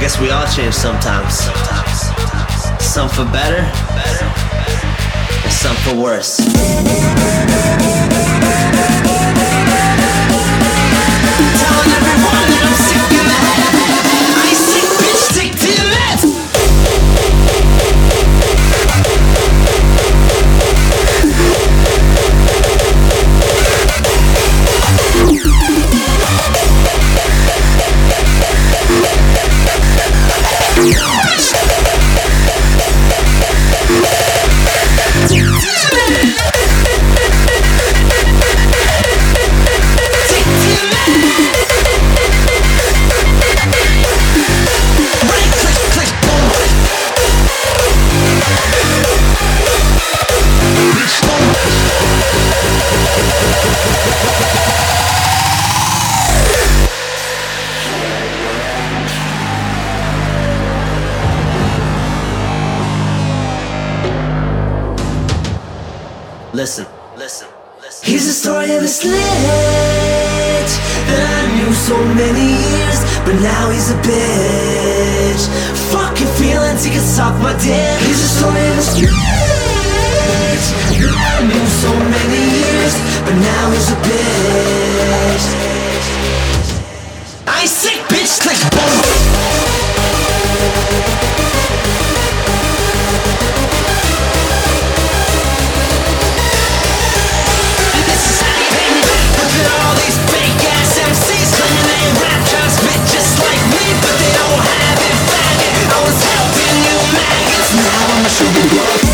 guess we all change sometimes. Some for better, and some for worse. Telling everyone that I'm sick in the head. Many years, but now he's a bitch. Fucking feelings, he can suck my dick. He's the story of a snitch that I knew so many years, but now he's a bitch. Show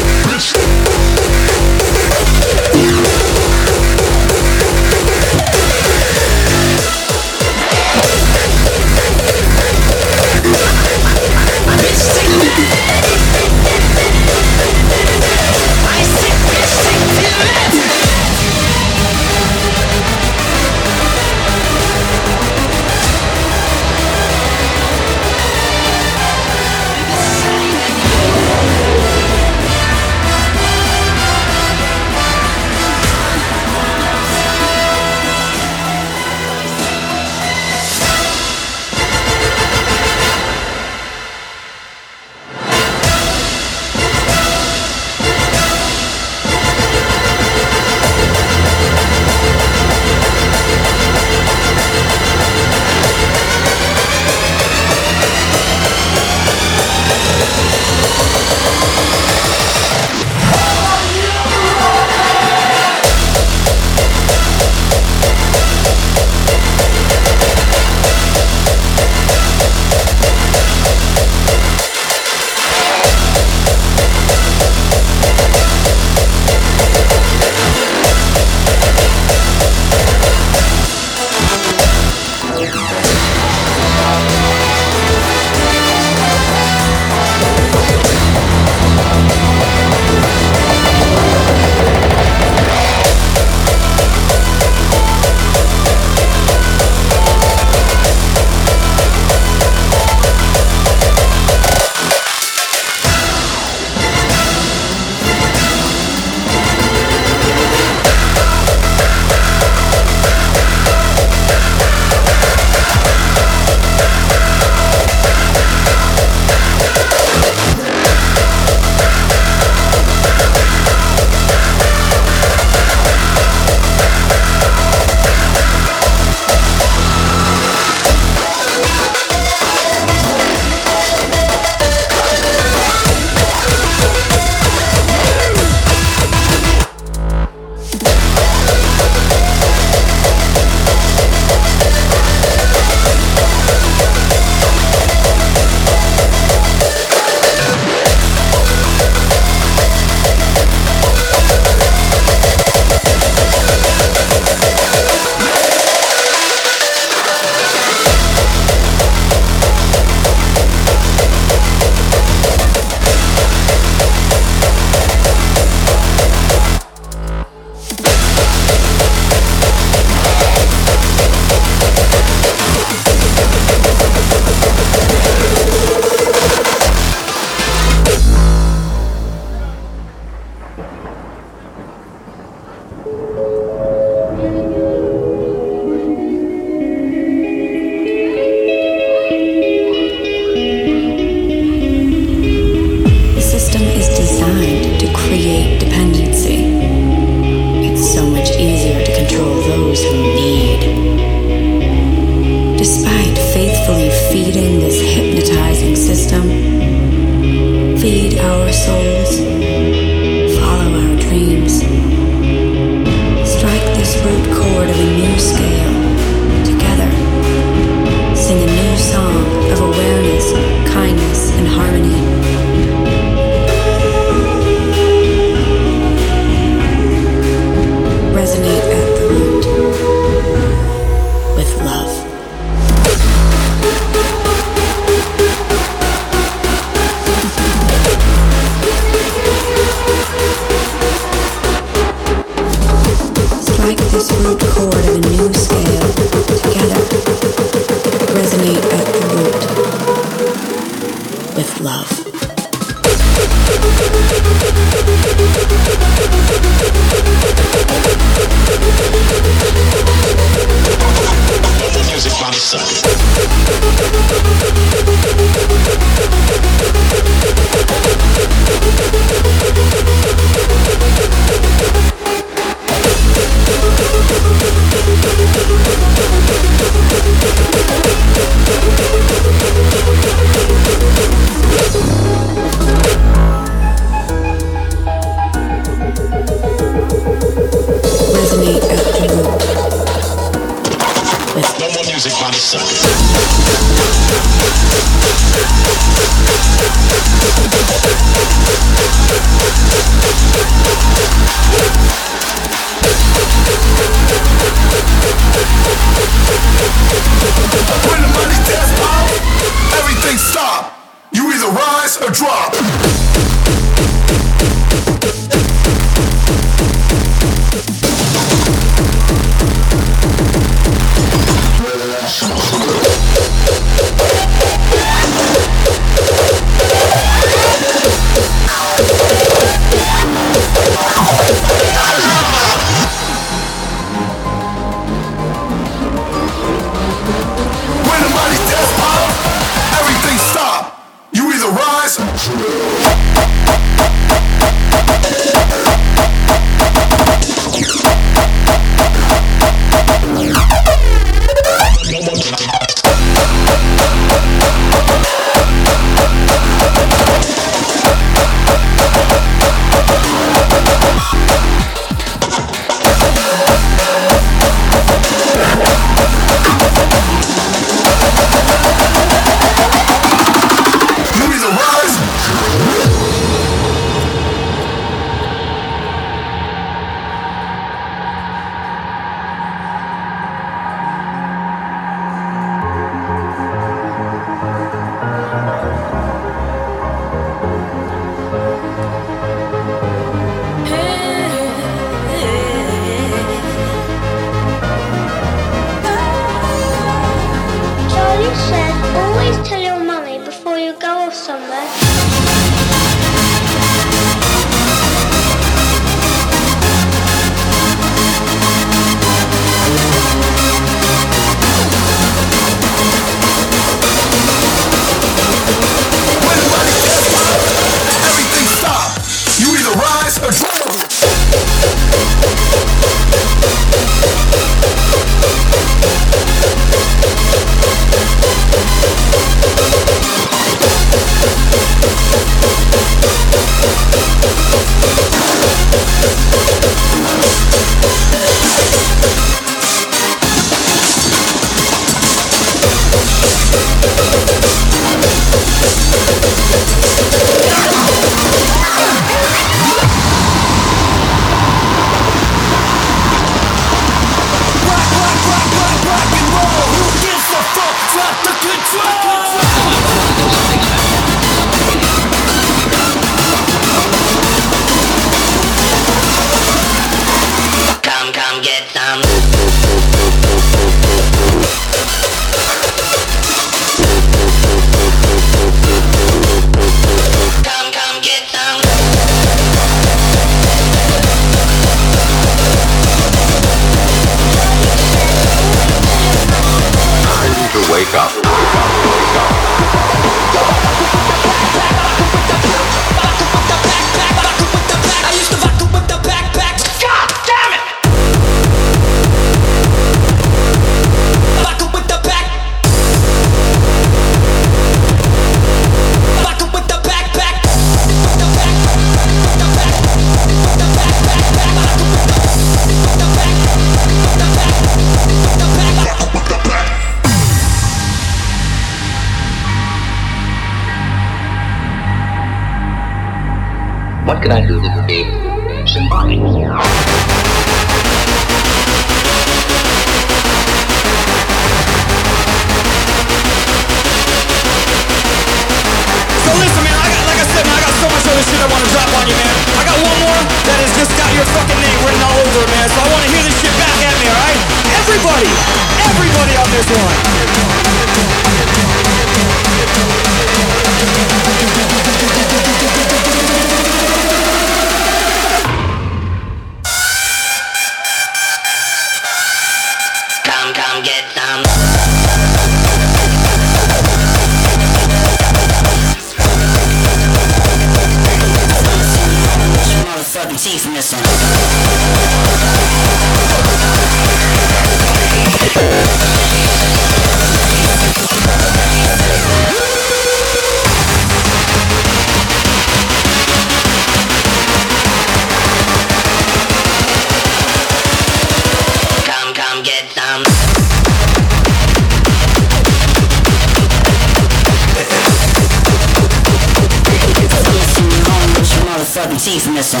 fucking teeth missing.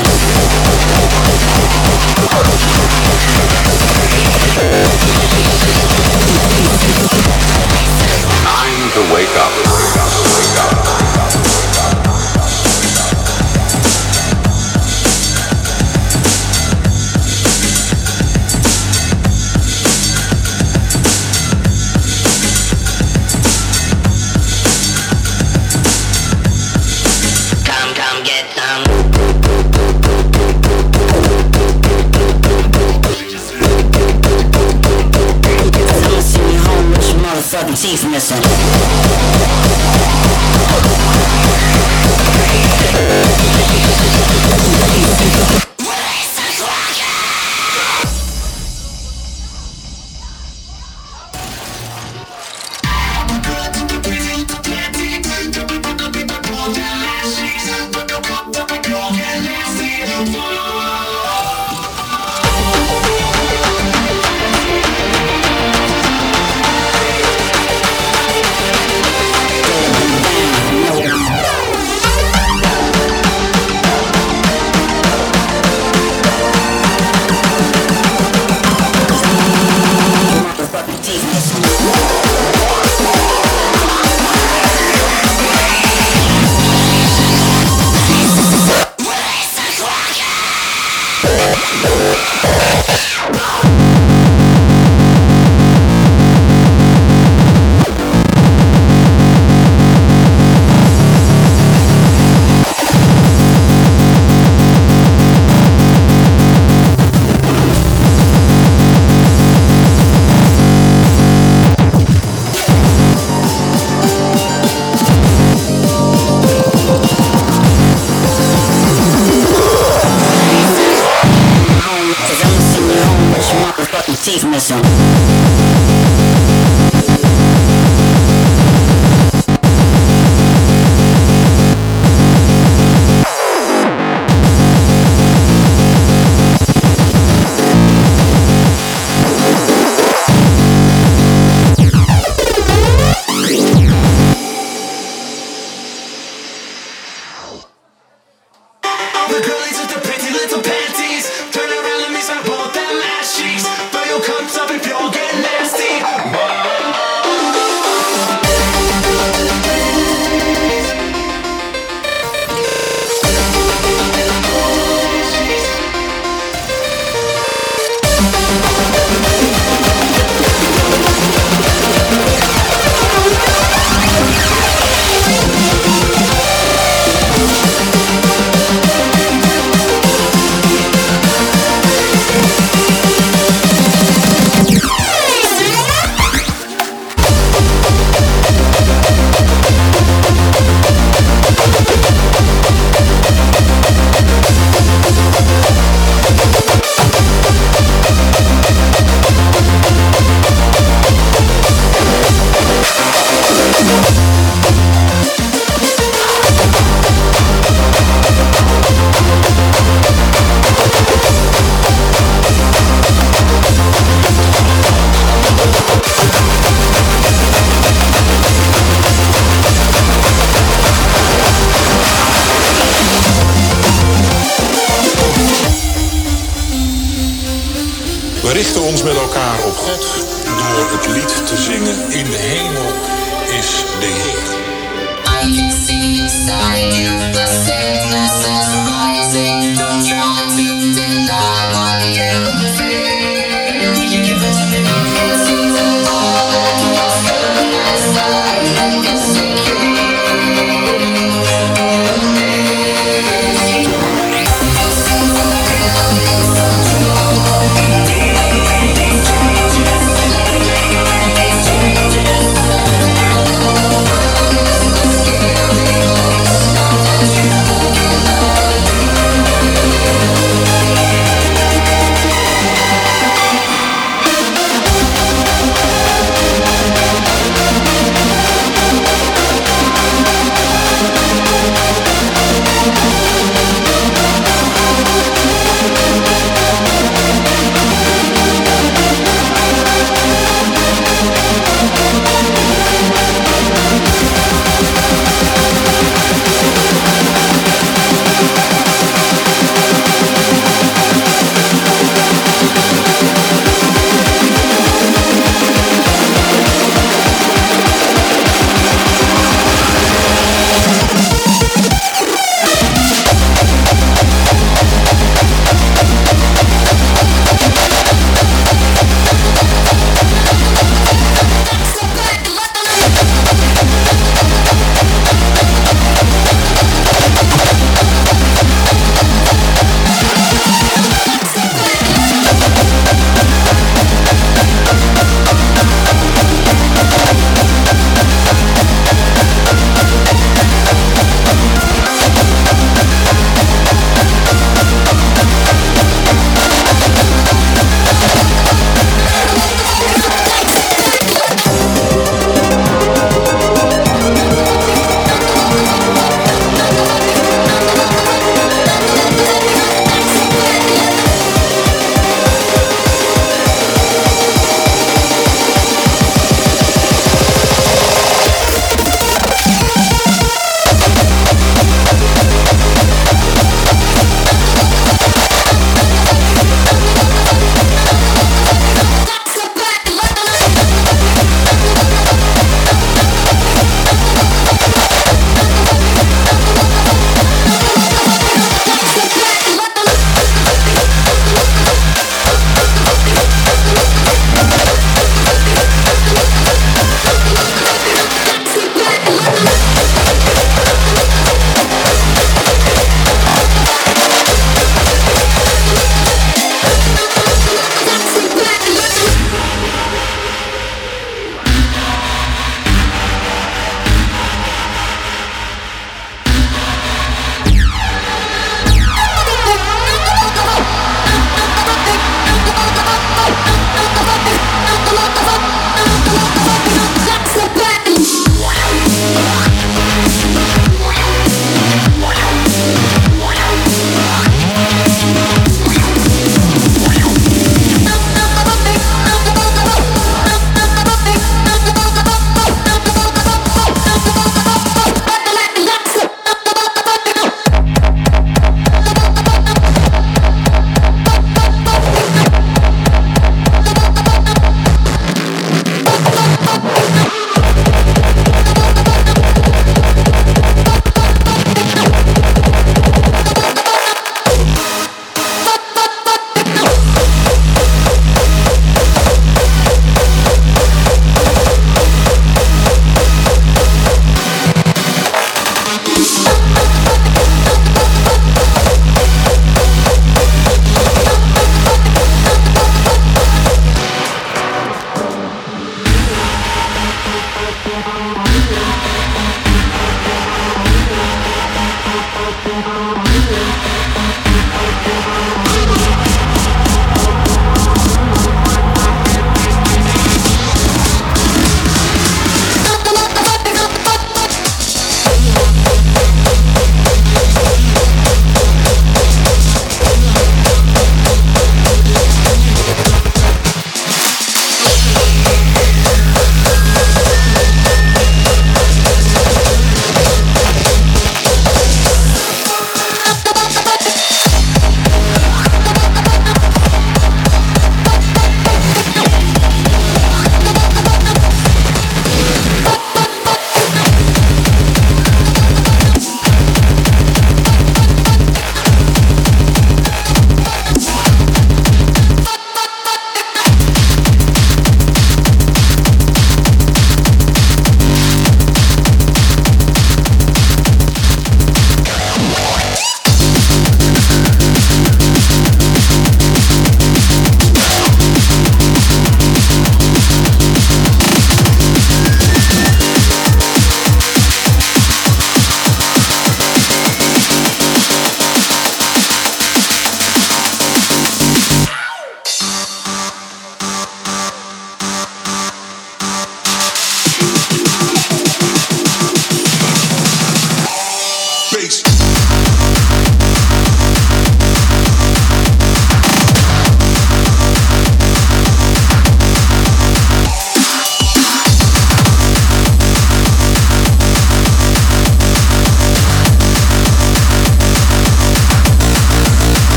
Time to wake up. Wake up. Wake up. teeth missing. chief mission.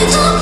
Informer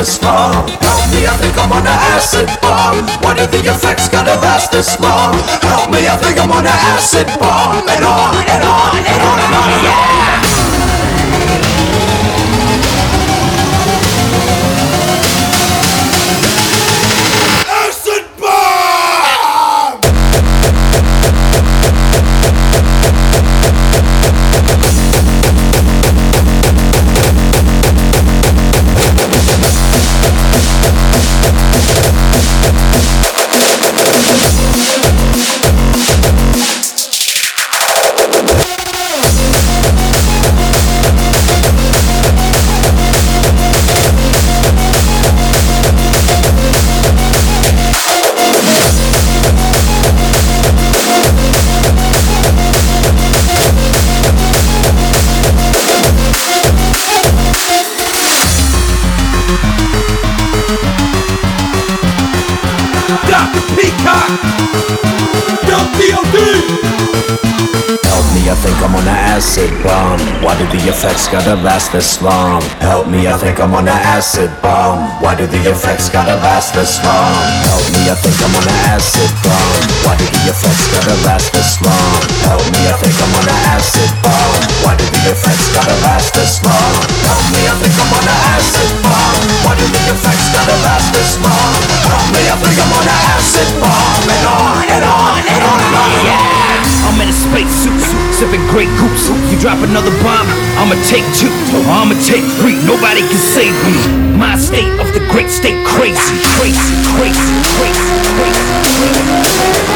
this long? Help me, I think I'm on an acid bomb. Why do the effects gotta last this long? Help me, I think I'm on an acid bomb. And on and on and on and on, yeah. The effects gotta last this long? Help me, I think I'm on an acid bomb. Why do the effects gotta last this long? Help me, I think I'm on an acid bomb. Why do the effects gotta last this long? Help me, I think I'm on an acid bomb. Why do the effects gotta last this long? Help me, I think I'm on an acid bomb. Why do the effects gotta last this long? Help me, I think I'm on an acid bomb. And on and on and on and on, yeah. I'm in a spacesuit, sipping Grey Goose. You drop another bomb, I'ma take two, I'ma take three. Nobody can save me. My state of the great state, crazy, crazy, crazy, crazy, crazy. crazy.